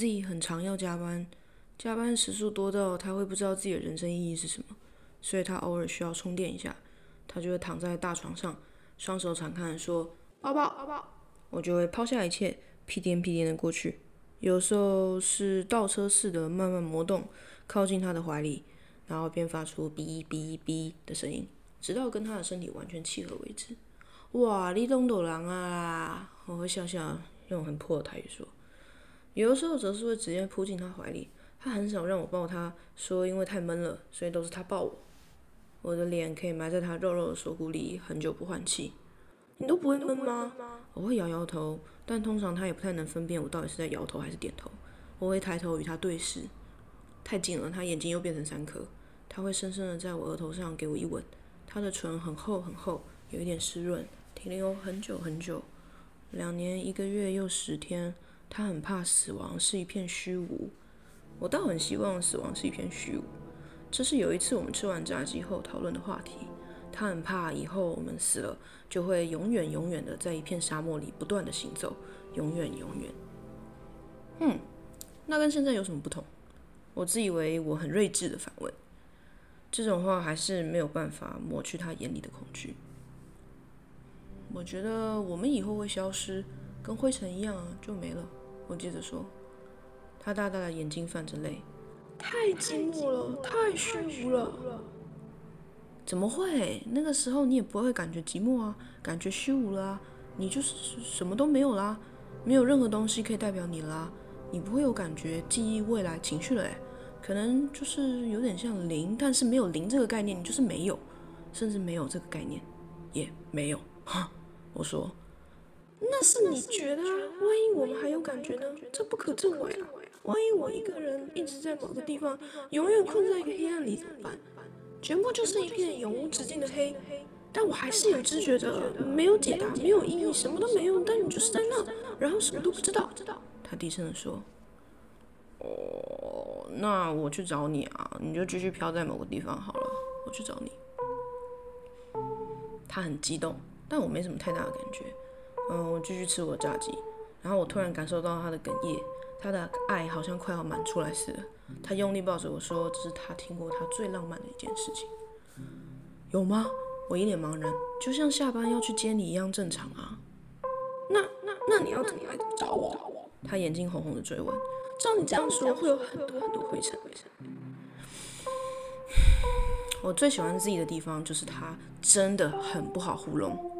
Z 很常要加班，加班时数多到他会不知道自己的人生意义是什么，所以他偶尔需要充电一下，他就会躺在大床上，双手长看说抱抱抱抱，我就会抛下一切，屁颠屁颠的过去，有时候是倒车似的慢慢挪动，靠近他的怀里，然后边发出哔哔哔的声音，直到跟他的身体完全契合为止。哇，你懂懂人啊！我会笑笑，用很破的台语说。有的时候则是会直接扑进他怀里，他很少让我抱他，说因为太闷了，所以都是他抱我。我的脸可以埋在他肉肉的锁骨里，很久不换气。你都不会闷吗？我会摇摇头，但通常他也不太能分辨我到底是在摇头还是点头。我会抬头与他对视，太近了，他眼睛又变成三颗。他会深深的在我额头上给我一吻，他的唇很厚很厚，有一点湿润。停留很久很久，两年一个月又十天。他很怕死亡是一片虚无，我倒很希望死亡是一片虚无。这是有一次我们吃完炸鸡后讨论的话题。他很怕以后我们死了就会永远永远的在一片沙漠里不断的行走，永远永远。嗯，那跟现在有什么不同？我自以为我很睿智的反问。这种话还是没有办法抹去他眼里的恐惧。我觉得我们以后会消失，跟灰尘一样啊，就没了。我接着说，他大大的眼睛泛着泪，太寂寞了，太虚无了。怎么会？那个时候你也不会感觉寂寞啊，感觉虚无了啊，你就是什么都没有啦，没有任何东西可以代表你啦，你不会有感觉、记忆、未来、情绪了诶，可能就是有点像零，但是没有零这个概念，你就是没有，甚至没有这个概念，也没有，哈。我说：“那是你觉得啊？万一我们还有感觉呢？这不可证伪啊！万一我一个人一直在某个地方，永远困在一个黑暗里怎么办？全部就是一片永无止境的黑，但我还是有知觉的，没有解答，没有意义，什么都没有。但你就是在那，然后什么都不知道。”他低声的说：“哦，那我去找你啊，你就继续飘在某个地方好了，我去找你。”他很激动。但我没什么太大的感觉，嗯，我继续吃我的炸鸡，然后我突然感受到他的哽咽，他的爱好像快要满出来似的。他用力抱着我说：“这是他听过他最浪漫的一件事情。”有吗？我一脸茫然，就像下班要去接你一样正常啊。那那那你要怎么来找我？他眼睛红红的追问。照你这样说，会有很多很多灰尘。我最喜欢自己的地方就是他真的很不好糊弄。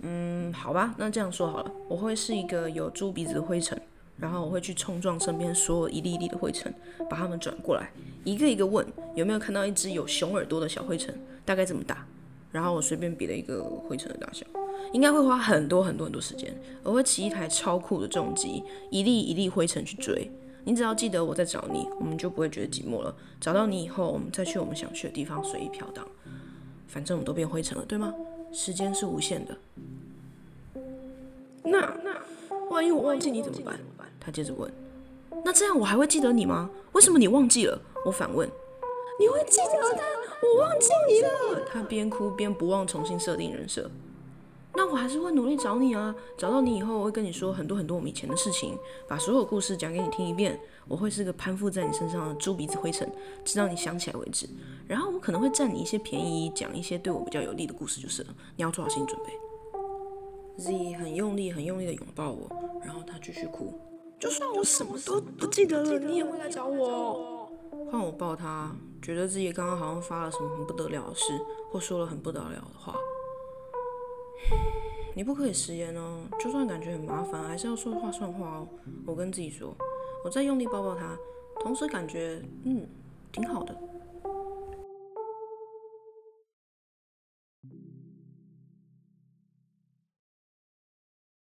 嗯，好吧，那这样说好了，我会是一个有猪鼻子的灰尘，然后我会去冲撞身边所有一粒一粒的灰尘，把它们转过来，一个一个问有没有看到一只有熊耳朵的小灰尘，大概这么大，然后我随便比了一个灰尘的大小，应该会花很多很多很多时间，我会骑一台超酷的重机，一粒一粒灰尘去追，你只要记得我在找你，我们就不会觉得寂寞了。找到你以后，我们再去我们想去的地方随意飘荡，反正我们都变灰尘了，对吗？时间是无限的。那那，万一我忘记你怎么办？他接着问。那这样我还会记得你吗？为什么你忘记了？我反问。你会记得的，我忘记你了。他边哭边不忘重新设定人设。那我还是会努力找你啊！找到你以后，我会跟你说很多很多我们以前的事情，把所有故事讲给你听一遍。我会是个攀附在你身上的猪鼻子灰尘，直到你想起来为止。然后我可能会占你一些便宜，讲一些对我比较有利的故事，就是了。你要做好心理准备。Z 很用力、很用力的拥抱我，然后他继续哭。就算我什么都不记得了，你也会来找我。换我抱他，觉得自己刚刚好像发了什么很不得了的事，或说了很不得了的话。你不可以食言哦，就算感觉很麻烦，还是要说话算话哦。我跟自己说，我再用力抱抱他，同时感觉嗯挺好的。